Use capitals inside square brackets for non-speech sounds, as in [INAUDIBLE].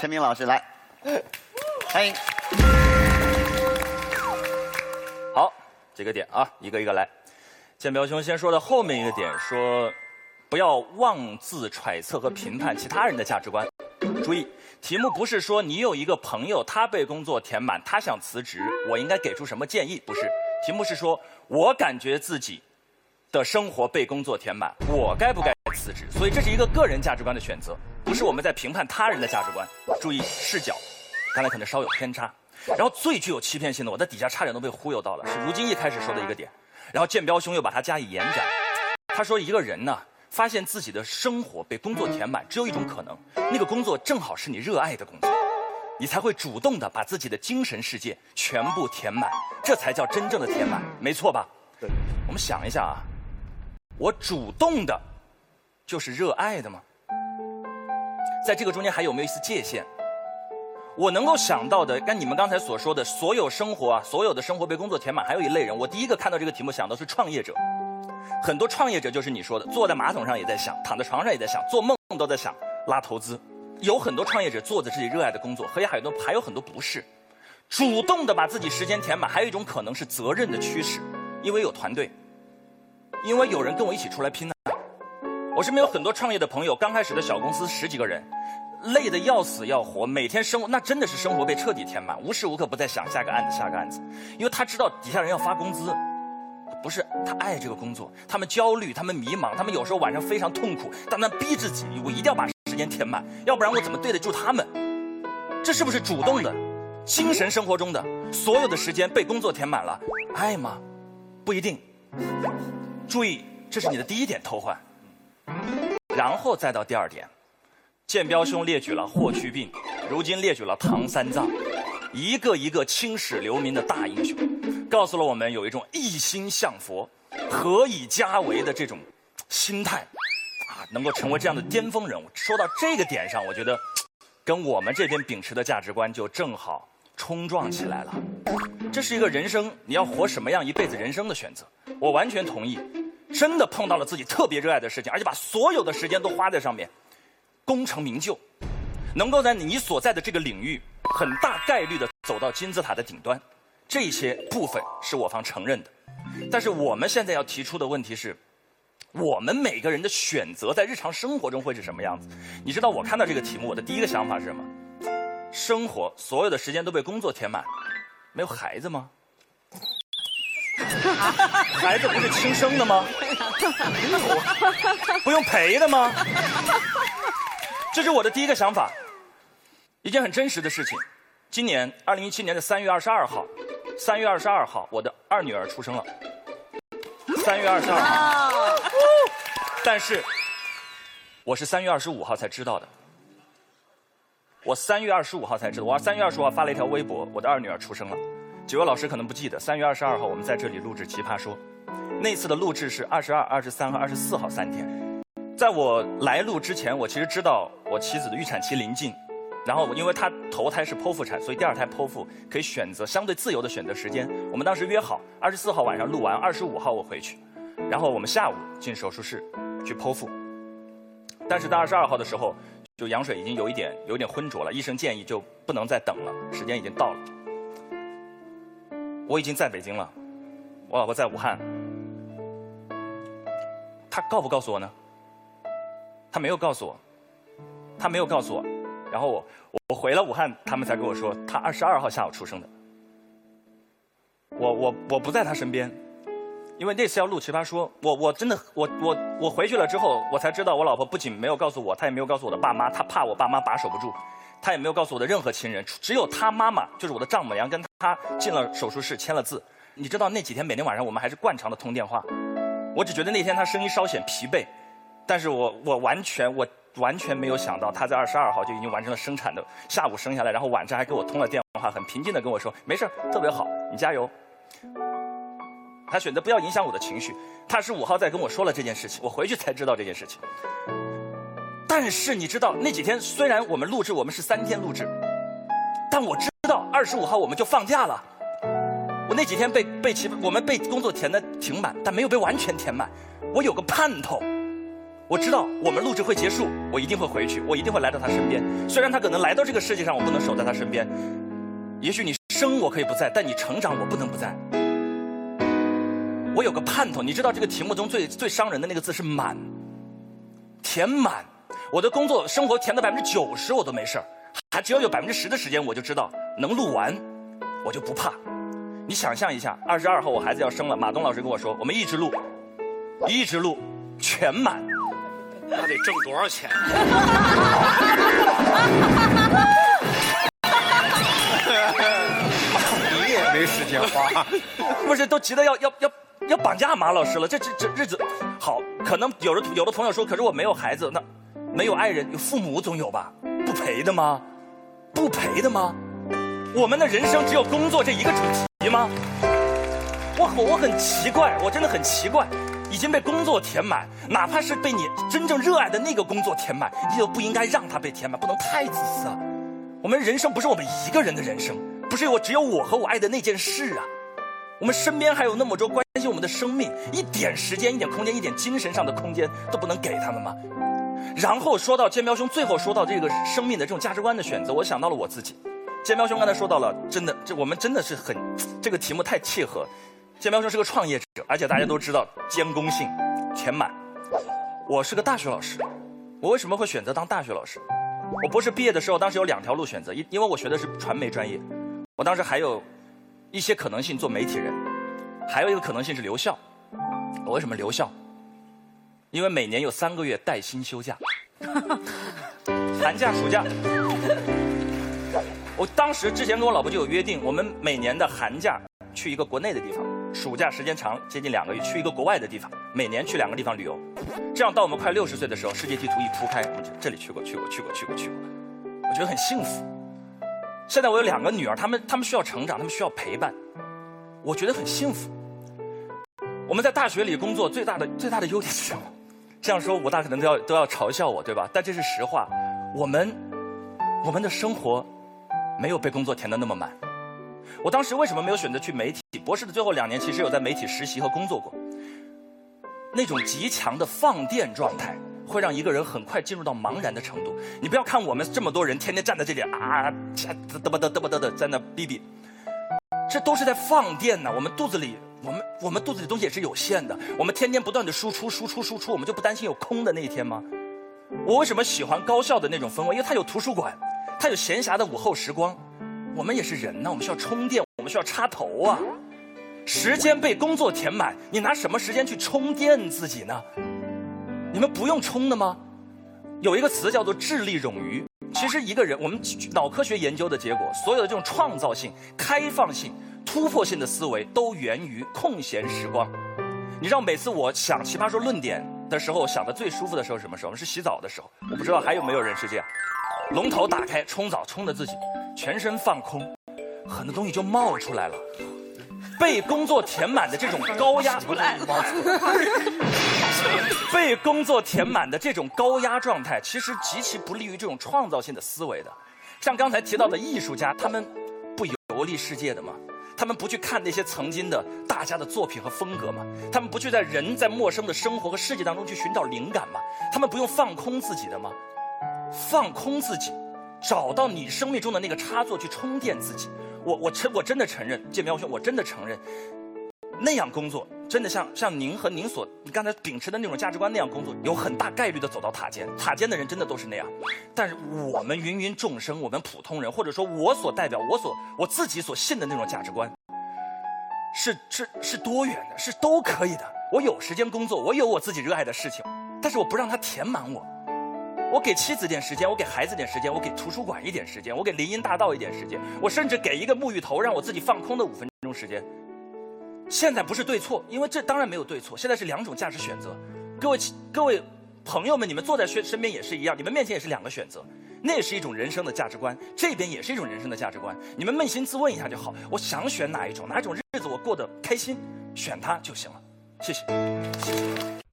陈明老师来，欢迎。好，几个点啊，一个一个来。建彪兄先说的后面一个点，说不要妄自揣测和评判其他人的价值观。注意，题目不是说你有一个朋友，他被工作填满，他想辞职，我应该给出什么建议？不是，题目是说我感觉自己的生活被工作填满，我该不该辞职？所以这是一个个人价值观的选择，不是我们在评判他人的价值观。注意视角，刚才可能稍有偏差。然后最具有欺骗性的，我在底下差点都被忽悠到了，是如今一开始说的一个点。然后建彪兄又把它加以延展，他说一个人呢。发现自己的生活被工作填满，只有一种可能，那个工作正好是你热爱的工作，你才会主动的把自己的精神世界全部填满，这才叫真正的填满，没错吧？对。我们想一下啊，我主动的，就是热爱的吗？在这个中间还有没有一丝界限？我能够想到的，跟你们刚才所说的所有生活啊，所有的生活被工作填满，还有一类人，我第一个看到这个题目想到是创业者。很多创业者就是你说的，坐在马桶上也在想，躺在床上也在想，做梦都在想拉投资。有很多创业者做着自己热爱的工作，和很多还有很多不是，主动的把自己时间填满。还有一种可能是责任的驱使，因为有团队，因为有人跟我一起出来拼呢。我身边有很多创业的朋友，刚开始的小公司十几个人，累得要死要活，每天生活那真的是生活被彻底填满，无时无刻不在想下个案子下个案子，因为他知道底下人要发工资。不是他爱这个工作，他们焦虑，他们迷茫，他们有时候晚上非常痛苦，但他逼自己，我一定要把时间填满，要不然我怎么对得住他们？这是不是主动的？精神生活中的所有的时间被工作填满了，爱吗？不一定。注意，这是你的第一点偷换，然后再到第二点，建彪兄列举了霍去病，如今列举了唐三藏。一个一个青史留名的大英雄，告诉了我们有一种一心向佛、何以家为的这种心态，啊，能够成为这样的巅峰人物。说到这个点上，我觉得 [TSK] 跟我们这边秉持的价值观就正好冲撞起来了。这是一个人生你要活什么样一辈子人生的选择，我完全同意。真的碰到了自己特别热爱的事情，而且把所有的时间都花在上面，功成名就，能够在你所在的这个领域。很大概率的走到金字塔的顶端，这些部分是我方承认的。但是我们现在要提出的问题是，我们每个人的选择在日常生活中会是什么样子？你知道我看到这个题目，我的第一个想法是什么？生活所有的时间都被工作填满，没有孩子吗？[LAUGHS] 孩子不是亲生的吗？[LAUGHS] 不用赔的吗？这是我的第一个想法。一件很真实的事情，今年二零一七年的三月二十二号，三月二十二号，我的二女儿出生了。三月二十二号，但是我是三月二十五号才知道的。我三月二十五号才知道，我三月二十五号发了一条微博，我的二女儿出生了。几位老师可能不记得，三月二十二号我们在这里录制《奇葩说》，那次的录制是二十二、二十三和二十四号三天。在我来录之前，我其实知道我妻子的预产期临近。然后，因为她头胎是剖腹产，所以第二胎剖腹可以选择相对自由的选择时间。我们当时约好二十四号晚上录完，二十五号我回去，然后我们下午进手术室去剖腹。但是到二十二号的时候，就羊水已经有一点有点浑浊了，医生建议就不能再等了，时间已经到了。我已经在北京了，我老婆在武汉，他告不告诉我呢？他没有告诉我，他没有告诉我。然后我我回了武汉，他们才跟我说他二十二号下午出生的。我我我不在他身边，因为那次要录奇葩说，我我真的我我我回去了之后，我才知道我老婆不仅没有告诉我，她也没有告诉我的爸妈，她怕我爸妈把守不住，她也没有告诉我的任何亲人，只有她妈妈，就是我的丈母娘，跟他进了手术室签了字。你知道那几天每天晚上我们还是惯常的通电话，我只觉得那天他声音稍显疲惫，但是我我完全我。完全没有想到，他在二十二号就已经完成了生产的，下午生下来，然后晚上还给我通了电话，很平静的跟我说：“没事特别好，你加油。”他选择不要影响我的情绪。他是五号在跟我说了这件事情，我回去才知道这件事情。但是你知道那几天虽然我们录制，我们是三天录制，但我知二十五号我们就放假了。我那几天被被其我们被工作填的挺满，但没有被完全填满。我有个盼头。我知道我们录制会结束，我一定会回去，我一定会来到他身边。虽然他可能来到这个世界上，我不能守在他身边。也许你生我可以不在，但你成长我不能不在。我有个盼头，你知道这个题目中最最伤人的那个字是满，填满。我的工作生活填到百分之九十我都没事还只要有百分之十的时间，我就知道能录完，我就不怕。你想象一下，二十二号我孩子要生了，马东老师跟我说，我们一直录，一直录，全满，那得挣多少钱？[LAUGHS] 你也没时间花。[LAUGHS] 不是都急得要要要要绑架马老师了？这这这日子好，可能有的有的朋友说，可是我没有孩子，那没有爱人，有父母总有吧？不陪的吗？不陪的吗？我们的人生只有工作这一个主题吗？我我我很奇怪，我真的很奇怪，已经被工作填满，哪怕是被你真正热爱的那个工作填满，你都不应该让它被填满，不能太自私啊！我们人生不是我们一个人的人生，不是我只有我和我爱的那件事啊！我们身边还有那么多关心我们的生命，一点时间、一点空间、一点精神上的空间都不能给他们吗？然后说到建彪兄，最后说到这个生命的这种价值观的选择，我想到了我自己。建彪兄刚才说到了，真的，这我们真的是很，这个题目太契合。建彪兄是个创业者，而且大家都知道监工性填满。我是个大学老师，我为什么会选择当大学老师？我博士毕业的时候，当时有两条路选择，因因为我学的是传媒专业，我当时还有一些可能性做媒体人，还有一个可能性是留校。我为什么留校？因为每年有三个月带薪休假，[LAUGHS] 寒假、暑假。我当时之前跟我老婆就有约定，我们每年的寒假去一个国内的地方，暑假时间长，接近两个月去一个国外的地方，每年去两个地方旅游。这样到我们快六十岁的时候，世界地图一铺开，我们就这里去过，去过，去过，去过，去过，我觉得很幸福。现在我有两个女儿，她们她们需要成长，她们需要陪伴，我觉得很幸福。我们在大学里工作最大的最大的优点是什么？[LAUGHS] 这样说武大可能都要都要嘲笑我，对吧？但这是实话，我们我们的生活。没有被工作填得那么满。我当时为什么没有选择去媒体？博士的最后两年，其实有在媒体实习和工作过。那种极强的放电状态，会让一个人很快进入到茫然的程度。你不要看我们这么多人天天站在这里啊，嘚啵嘚嘚啵嘚的在那哔哔，这都是在放电呢。我们肚子里，我们我们肚子里东西也是有限的。我们天天不断的输出输出输出，我们就不担心有空的那一天吗？我为什么喜欢高校的那种氛围？因为它有图书馆。他有闲暇的午后时光，我们也是人呢，我们需要充电，我们需要插头啊。时间被工作填满，你拿什么时间去充电自己呢？你们不用充的吗？有一个词叫做智力冗余。其实一个人，我们脑科学研究的结果，所有的这种创造性、开放性、突破性的思维，都源于空闲时光。你知道，每次我想奇葩说论点的时候，想的最舒服的时候是什么时候？是洗澡的时候。我不知道还有没有人是这样。龙头打开，冲澡冲的自己全身放空，很多东西就冒出来了。被工作填满的这种高压，[LAUGHS] 被工作填满的这种高压状态，其实极其不利于这种创造性的思维的。像刚才提到的艺术家，他们不游历世界的吗？他们不去看那些曾经的大家的作品和风格吗？他们不去在人在陌生的生活和世界当中去寻找灵感吗？他们不用放空自己的吗？放空自己，找到你生命中的那个插座去充电自己。我我承我真的承认，建彪兄，我真的承认，那样工作真的像像您和您所你刚才秉持的那种价值观那样工作，有很大概率的走到塔尖。塔尖的人真的都是那样。但是我们芸芸众生，我们普通人，或者说我所代表我所我自己所信的那种价值观，是是是多元的，是都可以的。我有时间工作，我有我自己热爱的事情，但是我不让它填满我。我给妻子点时间，我给孩子点时间，我给图书馆一点时间，我给林荫大道一点时间，我甚至给一个沐浴头让我自己放空的五分钟时间。现在不是对错，因为这当然没有对错，现在是两种价值选择。各位各位朋友们，你们坐在身身边也是一样，你们面前也是两个选择，那也是一种人生的价值观，这边也是一种人生的价值观。你们扪心自问一下就好，我想选哪一种，哪一种日子我过得开心，选它就行了。谢谢，谢谢。